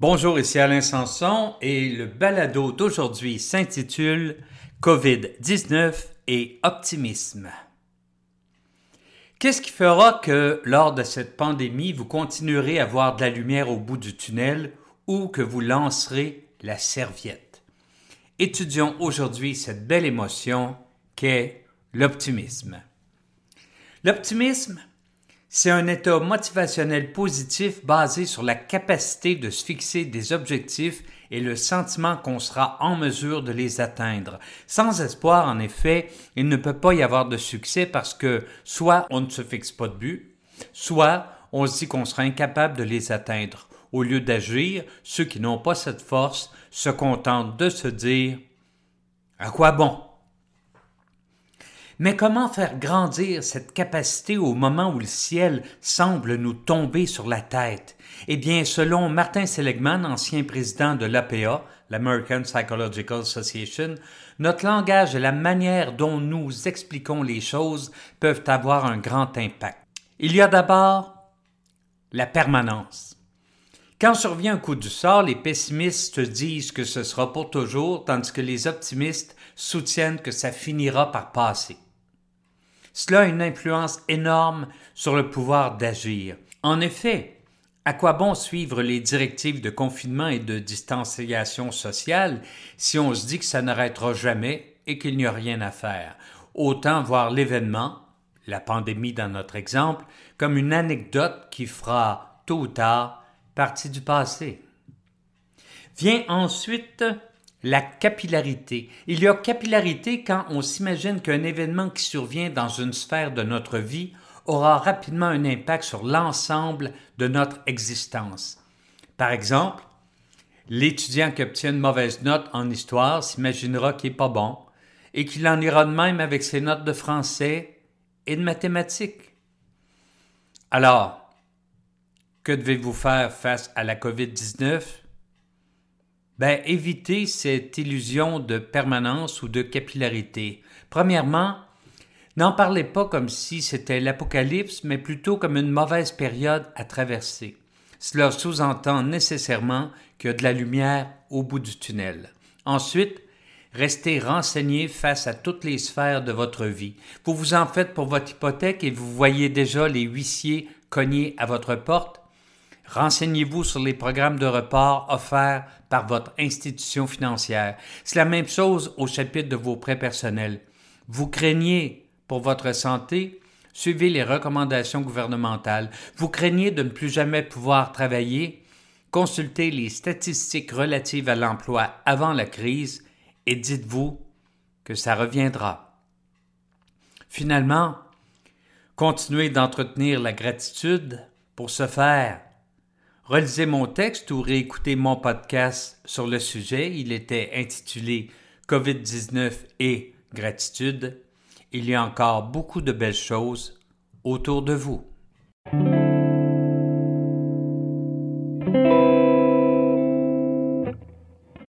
Bonjour, ici Alain Sanson et le balado d'aujourd'hui s'intitule COVID-19 et optimisme. Qu'est-ce qui fera que lors de cette pandémie, vous continuerez à voir de la lumière au bout du tunnel ou que vous lancerez la serviette? Étudions aujourd'hui cette belle émotion qu'est l'optimisme. L'optimisme, c'est un état motivationnel positif basé sur la capacité de se fixer des objectifs et le sentiment qu'on sera en mesure de les atteindre. Sans espoir, en effet, il ne peut pas y avoir de succès parce que soit on ne se fixe pas de but, soit on se dit qu'on sera incapable de les atteindre. Au lieu d'agir, ceux qui n'ont pas cette force se contentent de se dire À quoi bon? Mais comment faire grandir cette capacité au moment où le ciel semble nous tomber sur la tête? Eh bien, selon Martin Seligman, ancien président de l'APA, l'American Psychological Association, notre langage et la manière dont nous expliquons les choses peuvent avoir un grand impact. Il y a d'abord la permanence. Quand survient un coup du sort, les pessimistes disent que ce sera pour toujours, tandis que les optimistes soutiennent que ça finira par passer. Cela a une influence énorme sur le pouvoir d'agir. En effet, à quoi bon suivre les directives de confinement et de distanciation sociale si on se dit que ça n'arrêtera jamais et qu'il n'y a rien à faire? Autant voir l'événement, la pandémie dans notre exemple, comme une anecdote qui fera tôt ou tard partie du passé. Vient ensuite la capillarité. Il y a capillarité quand on s'imagine qu'un événement qui survient dans une sphère de notre vie aura rapidement un impact sur l'ensemble de notre existence. Par exemple, l'étudiant qui obtient une mauvaise note en histoire s'imaginera qu'il n'est pas bon et qu'il en ira de même avec ses notes de français et de mathématiques. Alors, que devez-vous faire face à la COVID-19? Ben, évitez cette illusion de permanence ou de capillarité. Premièrement, n'en parlez pas comme si c'était l'apocalypse, mais plutôt comme une mauvaise période à traverser. Cela sous-entend nécessairement qu'il y a de la lumière au bout du tunnel. Ensuite, restez renseigné face à toutes les sphères de votre vie. Vous vous en faites pour votre hypothèque et vous voyez déjà les huissiers cogner à votre porte. Renseignez-vous sur les programmes de report offerts par votre institution financière. C'est la même chose au chapitre de vos prêts personnels. Vous craignez pour votre santé, suivez les recommandations gouvernementales. Vous craignez de ne plus jamais pouvoir travailler, consultez les statistiques relatives à l'emploi avant la crise et dites-vous que ça reviendra. Finalement, continuez d'entretenir la gratitude pour ce faire Relisez mon texte ou réécoutez mon podcast sur le sujet. Il était intitulé COVID-19 et gratitude. Il y a encore beaucoup de belles choses autour de vous.